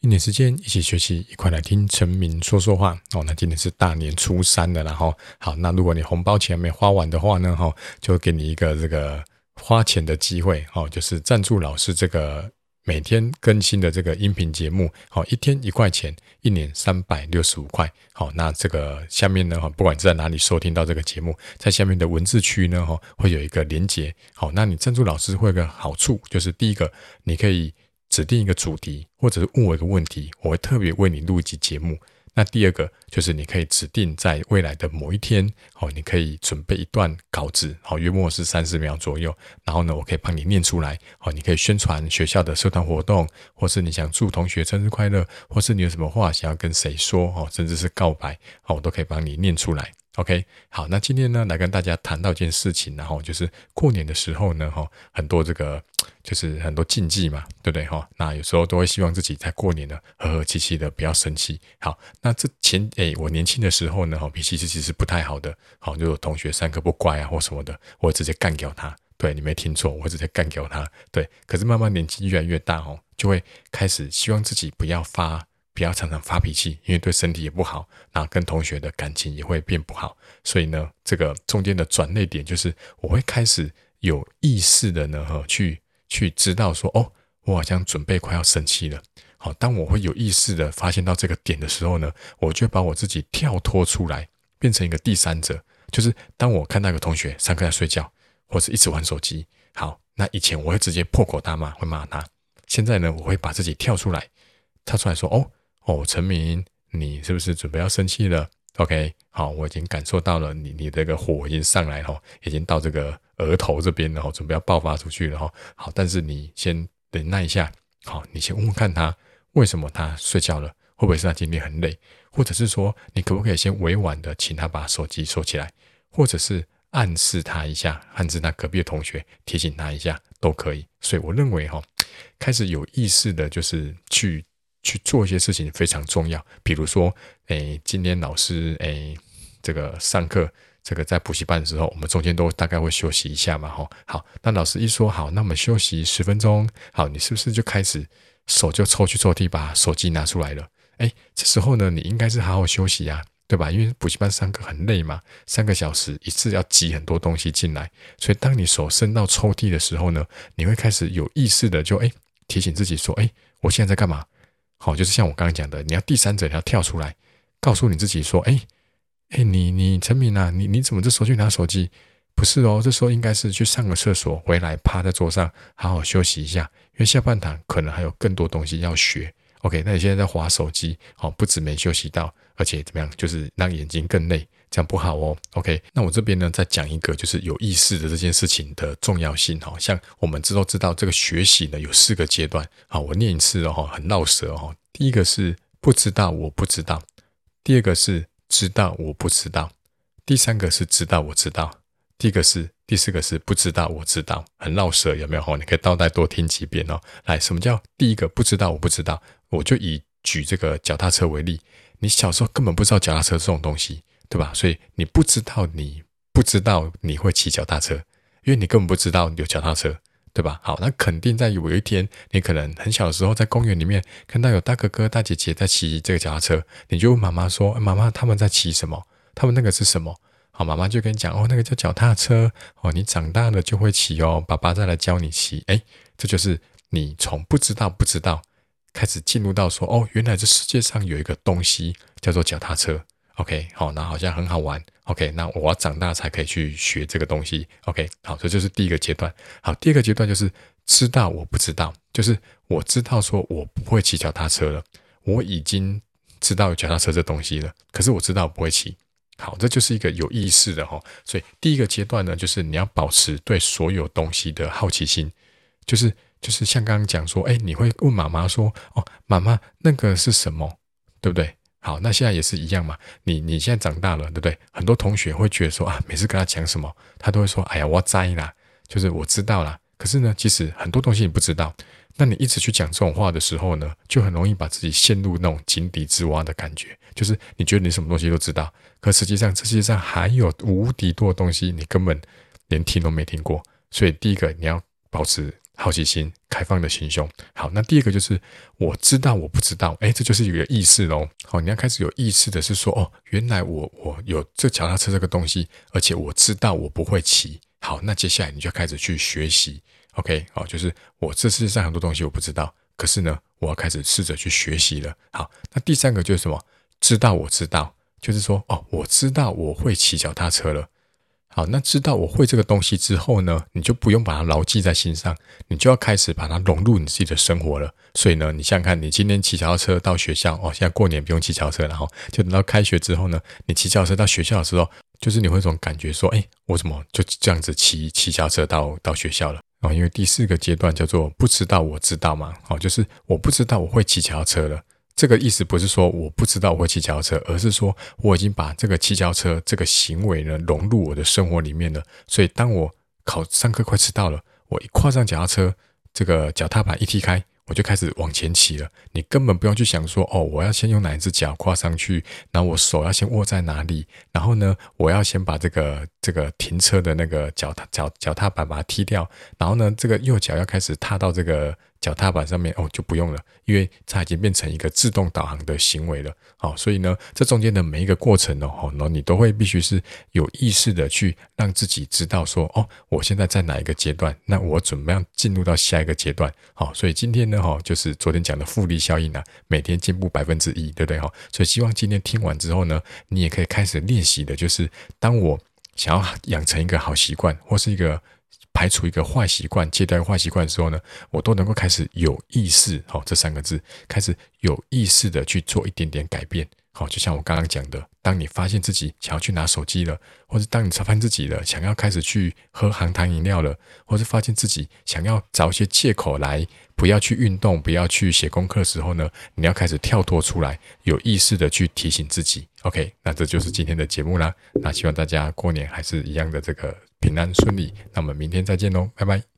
一年时间一起学习，一块来听陈明说说话哦。那今天是大年初三的，然后好，那如果你红包钱没花完的话呢，哈，就给你一个这个花钱的机会哦，就是赞助老师这个每天更新的这个音频节目，好，一天一块钱，一年三百六十五块。好，那这个下面呢，哈，不管在哪里收听到这个节目，在下面的文字区呢，哈，会有一个连接。好，那你赞助老师会有个好处，就是第一个，你可以指定一个主题，或者是问我一个问题，我会特别为你录一集节目。那第二个就是你可以指定在未来的某一天，哦，你可以准备一段稿子，好，约莫是三十秒左右，然后呢，我可以帮你念出来，哦，你可以宣传学校的社团活动，或是你想祝同学生日快乐，或是你有什么话想要跟谁说，哦，甚至是告白，哦，我都可以帮你念出来。OK，好，那今天呢，来跟大家谈到一件事情，然后就是过年的时候呢，哈，很多这个就是很多禁忌嘛，对不对？哈，那有时候都会希望自己在过年呢和和气气的，不要生气。好，那这前诶，我年轻的时候呢，哈，脾气其实是不太好的，好，就有同学上课不乖啊或什么的，我直接干掉他。对，你没听错，我直接干掉他。对，可是慢慢年纪越来越大，哦，就会开始希望自己不要发。不要常常发脾气，因为对身体也不好，那跟同学的感情也会变不好。所以呢，这个中间的转捩点就是，我会开始有意识的呢，去去知道说，哦，我好像准备快要生气了。好，当我会有意识的发现到这个点的时候呢，我就把我自己跳脱出来，变成一个第三者。就是当我看到一个同学上课在睡觉，或者一直玩手机，好，那以前我会直接破口大骂，会骂他。现在呢，我会把自己跳出来，跳出来说，哦。哦，陈明，你是不是准备要生气了？OK，好，我已经感受到了你，你这个火已经上来了，已经到这个额头这边了，准备要爆发出去了哈。好，但是你先忍耐一下，好，你先问问看他为什么他睡觉了，会不会是他今天很累，或者是说你可不可以先委婉的请他把手机收起来，或者是暗示他一下，暗示他隔壁的同学提醒他一下都可以。所以我认为哈，开始有意识的就是去。去做一些事情非常重要，比如说，诶，今天老师，诶，这个上课，这个在补习班的时候，我们中间都大概会休息一下嘛，吼，好，那老师一说好，那我们休息十分钟，好，你是不是就开始手就抽去抽屉，把手机拿出来了？诶，这时候呢，你应该是好好休息呀，对吧？因为补习班上课很累嘛，三个小时一次要挤很多东西进来，所以当你手伸到抽屉的时候呢，你会开始有意识的就诶提醒自己说，诶，我现在在干嘛？好，就是像我刚刚讲的，你要第三者，你要跳出来，告诉你自己说：“哎，哎，你你陈明啊，你你怎么这时候去拿手机？不是哦，这时候应该是去上个厕所，回来趴在桌上好好休息一下，因为下半场可能还有更多东西要学。OK，那你现在在划手机，好，不止没休息到，而且怎么样，就是让眼睛更累。”这样不好哦，OK。那我这边呢，再讲一个，就是有意识的这件事情的重要性。哈，像我们知都知道，这个学习呢有四个阶段。好，我念一次哦，很绕舌哦。第一个是不知道，我不知道；第二个是知道，我不知道；第三个是知道，我知道；第一个是第四个是不知道，我知道。很绕舌，有没有？哈，你可以倒带多听几遍哦。来，什么叫第一个不知道，我不知道？我就以举这个脚踏车为例，你小时候根本不知道脚踏车这种东西。对吧？所以你不知道，你不知道你会骑脚踏车，因为你根本不知道有脚踏车，对吧？好，那肯定在有一天，你可能很小的时候在公园里面看到有大哥哥、大姐姐在骑这个脚踏车，你就问妈妈说：“妈妈，他们在骑什么？他们那个是什么？”好，妈妈就跟你讲：“哦，那个叫脚踏车。哦，你长大了就会骑哦，爸爸再来教你骑。”哎，这就是你从不知道不知道开始进入到说：“哦，原来这世界上有一个东西叫做脚踏车。” OK，好，那好像很好玩。OK，那我要长大才可以去学这个东西。OK，好，这就是第一个阶段。好，第二个阶段就是知道我不知道，就是我知道说我不会骑脚踏车了，我已经知道脚踏车这东西了，可是我知道我不会骑。好，这就是一个有意识的哈。所以第一个阶段呢，就是你要保持对所有东西的好奇心，就是就是像刚刚讲说，哎，你会问妈妈说，哦，妈妈那个是什么，对不对？好，那现在也是一样嘛。你你现在长大了，对不对？很多同学会觉得说啊，每次跟他讲什么，他都会说：“哎呀，我知啦，就是我知道啦。”可是呢，其实很多东西你不知道。那你一直去讲这种话的时候呢，就很容易把自己陷入那种井底之蛙的感觉。就是你觉得你什么东西都知道，可实际上这世界上还有无敌多的东西，你根本连听都没听过。所以第一个你要保持好奇心、开放的心胸。好，那第二个就是我知道我不知道，哎，这就是一个意识喽。好，你要开始有意识的是说，哦，原来我我有这脚踏车这个东西，而且我知道我不会骑。好，那接下来你就开始去学习。OK，好，就是我这世界上很多东西我不知道，可是呢，我要开始试着去学习了。好，那第三个就是什么？知道我知道，就是说，哦，我知道我会骑脚踏车了。好，那知道我会这个东西之后呢，你就不用把它牢记在心上，你就要开始把它融入你自己的生活了。所以呢，你想想看，你今天骑脚踏车到学校哦，现在过年不用骑脚踏车，然后就等到开学之后呢，你骑脚踏车到学校的时候，就是你会有种感觉说，哎，我怎么就这样子骑骑脚踏车到到学校了？哦，因为第四个阶段叫做不知道我知道嘛，哦，就是我不知道我会骑脚踏车了。这个意思不是说我不知道我会骑脚踏车，而是说我已经把这个骑脚踏车这个行为呢融入我的生活里面了。所以当我考上课快迟到了，我一跨上脚踏车，这个脚踏板一踢开，我就开始往前骑了。你根本不用去想说哦，我要先用哪一只脚跨上去，然后我手要先握在哪里，然后呢，我要先把这个这个停车的那个脚踏脚脚踏板把它踢掉，然后呢，这个右脚要开始踏到这个。脚踏板上面哦，就不用了，因为它已经变成一个自动导航的行为了。好，所以呢，这中间的每一个过程呢哦，那你都会必须是有意识的去让自己知道说，哦，我现在在哪一个阶段，那我怎么样进入到下一个阶段？好，所以今天呢，哈，就是昨天讲的复利效应啊，每天进步百分之一，对不对？哈，所以希望今天听完之后呢，你也可以开始练习的，就是当我想要养成一个好习惯或是一个。排除一个坏习惯，戒掉坏习惯的时候呢，我都能够开始有意识，好，这三个字，开始有意识的去做一点点改变，好，就像我刚刚讲的，当你发现自己想要去拿手机了，或者当你发现自己了想要开始去喝含糖饮料了，或者发现自己想要找一些借口来不要去运动、不要去写功课的时候呢，你要开始跳脱出来，有意识的去提醒自己。OK，那这就是今天的节目啦。那希望大家过年还是一样的这个。平安顺利，那我们明天再见喽，拜拜。